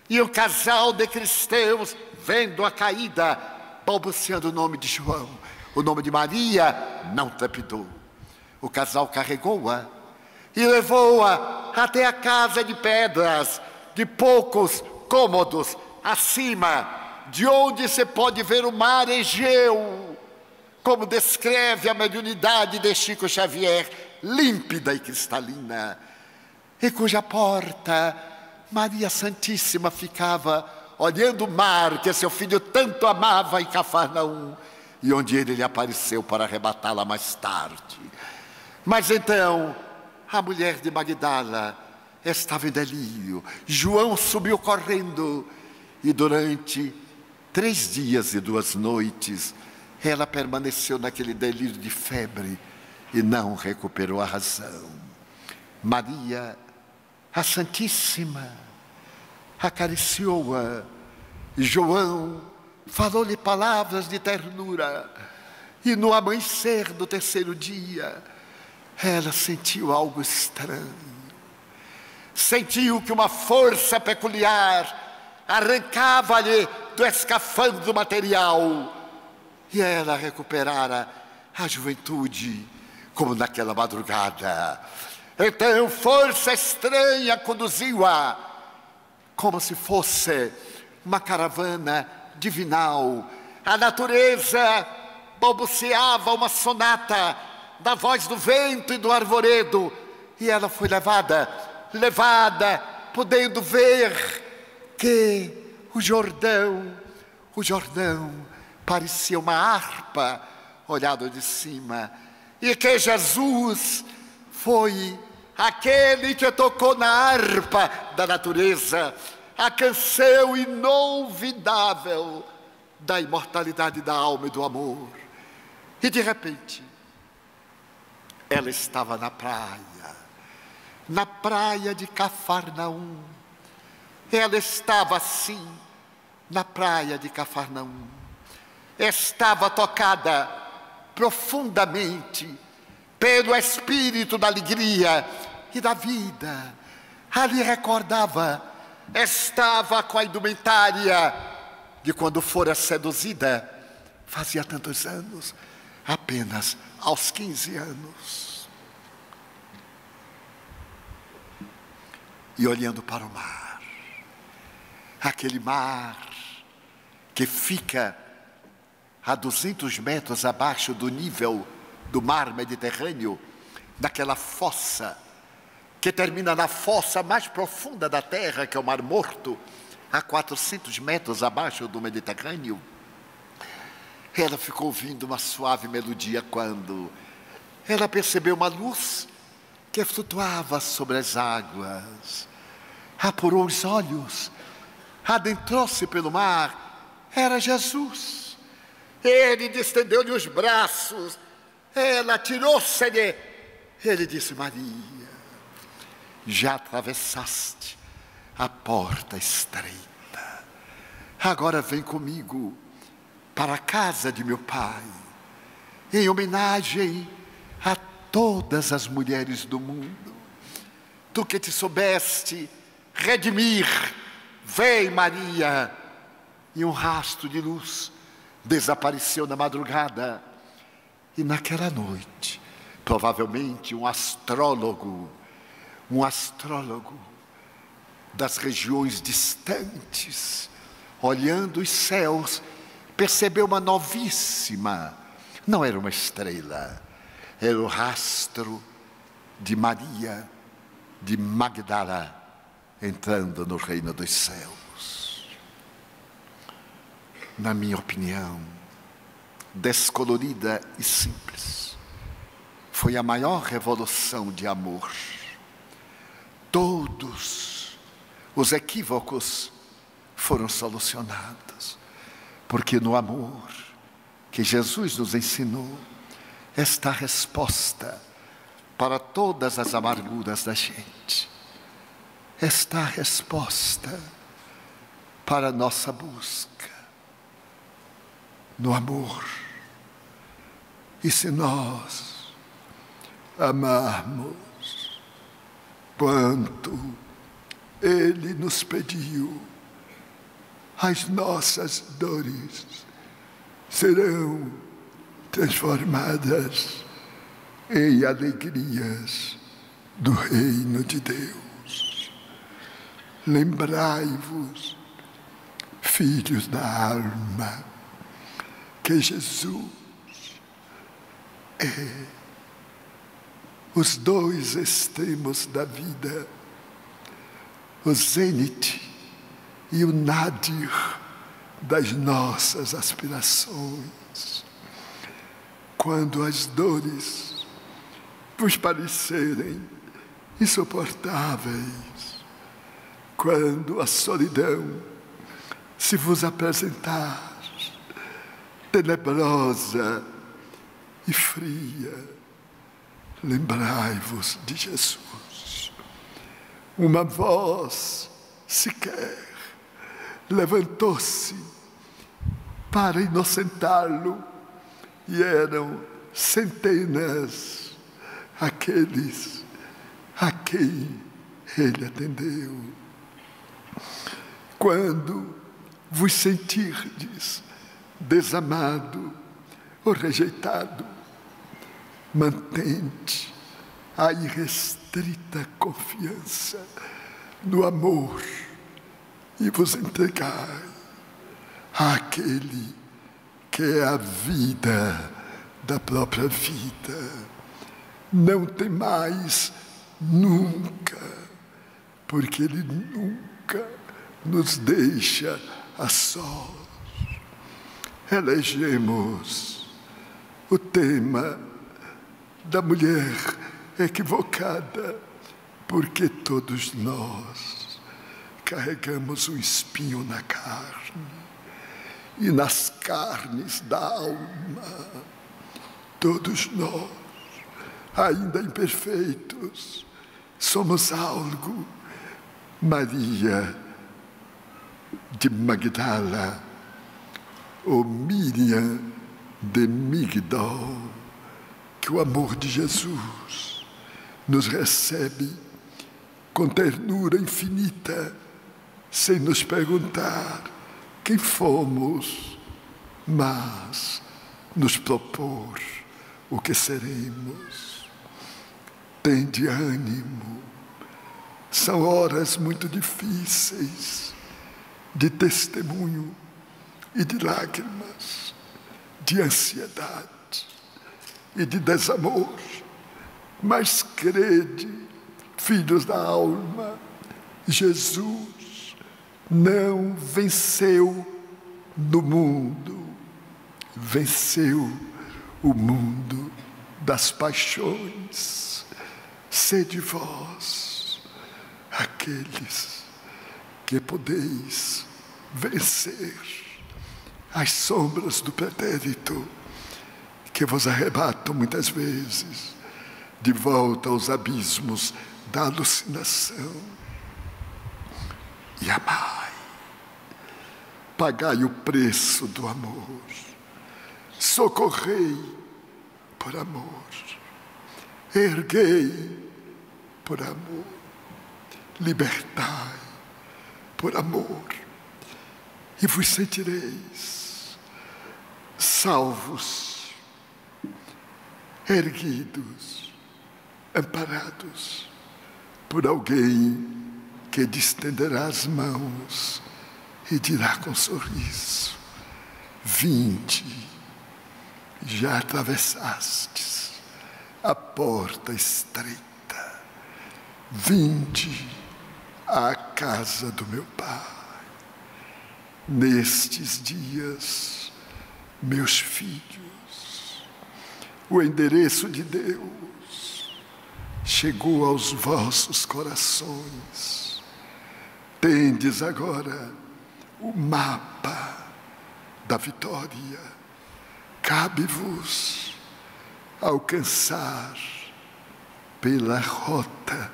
E o casal de cristãos, vendo a caída, balbuciando o nome de João, o nome de Maria, não trepidou. O casal carregou-a e levou-a até a casa de pedras, de poucos cômodos, acima, de onde se pode ver o mar Egeu, como descreve a mediunidade de Chico Xavier, límpida e cristalina e cuja porta Maria Santíssima ficava olhando o mar que seu filho tanto amava em Cafarnaum e onde ele lhe apareceu para arrebatá-la mais tarde. Mas então a mulher de Magdala estava em delírio. João subiu correndo e durante três dias e duas noites ela permaneceu naquele delírio de febre e não recuperou a razão. Maria a Santíssima acariciou-a. João falou-lhe palavras de ternura. E no amanhecer do terceiro dia, ela sentiu algo estranho. Sentiu que uma força peculiar arrancava-lhe do escafandro material. E ela recuperara a juventude, como naquela madrugada. Então, força estranha conduziu-a, como se fosse uma caravana divinal. A natureza balbuciava uma sonata da voz do vento e do arvoredo, e ela foi levada, levada, podendo ver que o Jordão, o Jordão parecia uma harpa olhado de cima, e que Jesus foi aquele que tocou na harpa da natureza, a canção inolvidável da imortalidade da alma e do amor. E de repente, ela estava na praia, na praia de Cafarnaum. Ela estava assim, na praia de Cafarnaum. Estava tocada profundamente pelo espírito da alegria e da vida. Ali recordava, estava com a indumentária de quando fora seduzida, fazia tantos anos, apenas aos 15 anos. E olhando para o mar, aquele mar que fica a 200 metros abaixo do nível do mar Mediterrâneo, daquela fossa que termina na fossa mais profunda da Terra, que é o Mar Morto, a 400 metros abaixo do Mediterrâneo. Ela ficou ouvindo uma suave melodia quando ela percebeu uma luz que flutuava sobre as águas. Apurou os olhos, adentrou-se pelo mar. Era Jesus. Ele estendeu-lhe os braços. Ela tirou-se-lhe. Ele disse: Maria já atravessaste a porta estreita. Agora vem comigo para a casa de meu pai, em homenagem a todas as mulheres do mundo. Tu que te soubeste redimir, vem Maria, e um rastro de luz desapareceu na madrugada. E naquela noite, provavelmente um astrólogo um astrólogo das regiões distantes, olhando os céus, percebeu uma novíssima, não era uma estrela, era o rastro de Maria de Magdala entrando no reino dos céus. Na minha opinião, descolorida e simples, foi a maior revolução de amor. Todos os equívocos foram solucionados, porque no amor que Jesus nos ensinou, está a resposta para todas as amarguras da gente. Está a resposta para a nossa busca no amor. E se nós amarmos quanto Ele nos pediu, as nossas dores serão transformadas em alegrias do reino de Deus. Lembrai-vos, filhos da alma, que Jesus é os dois extremos da vida, o zênite e o nadir das nossas aspirações. Quando as dores vos parecerem insuportáveis, quando a solidão se vos apresentar tenebrosa e fria, lembrai-vos de Jesus. Uma voz sequer levantou-se para inocentá-lo e eram centenas aqueles a quem ele atendeu. Quando vos sentirdes desamado ou rejeitado, mantente a irrestrita confiança no amor e vos entregai àquele que é a vida da própria vida não tem mais nunca, porque Ele nunca nos deixa a sós. Elegemos o tema da mulher equivocada, porque todos nós carregamos um espinho na carne e nas carnes da alma. Todos nós ainda imperfeitos, somos algo. Maria de Magdala, ou Miriam de Migdol, que o amor de Jesus nos recebe com ternura infinita, sem nos perguntar quem fomos, mas nos propor o que seremos de ânimo. São horas muito difíceis de testemunho e de lágrimas, de ansiedade e de desamor. Mas crede, filhos da alma, Jesus não venceu no mundo, venceu o mundo das paixões Sede vós aqueles que podeis vencer as sombras do pretérito que vos arrebatam muitas vezes. De volta aos abismos da alucinação. E amai, pagai o preço do amor, socorrei por amor. Erguei por amor, libertai por amor, e vos sentireis salvos, erguidos, amparados por alguém que estenderá as mãos e dirá com sorriso: Vinde, já atravessastes a porta estreita, vinde à casa do meu Pai. Nestes dias, meus filhos, o endereço de Deus chegou aos vossos corações. Tendes agora o mapa da vitória. Cabe-vos alcançar pela rota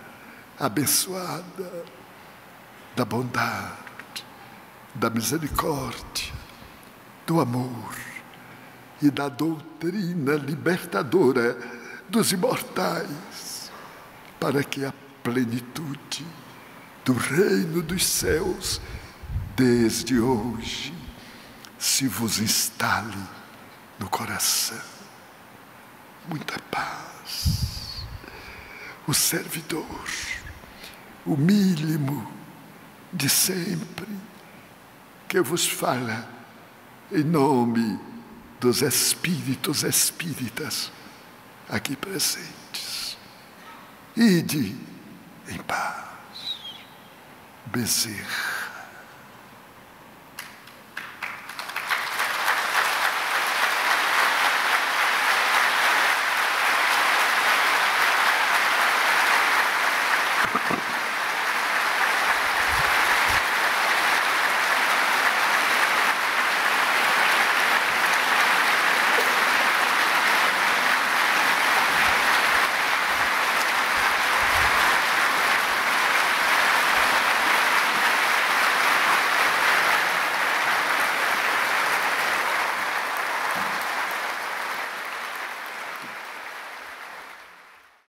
abençoada da bondade, da misericórdia, do amor e da doutrina libertadora dos imortais, para que a plenitude do reino dos céus desde hoje se vos instale no coração. Muita paz. O servidor, o mínimo de sempre, que vos fala em nome dos espíritos espíritas aqui presentes. Ide em paz. Bezerra.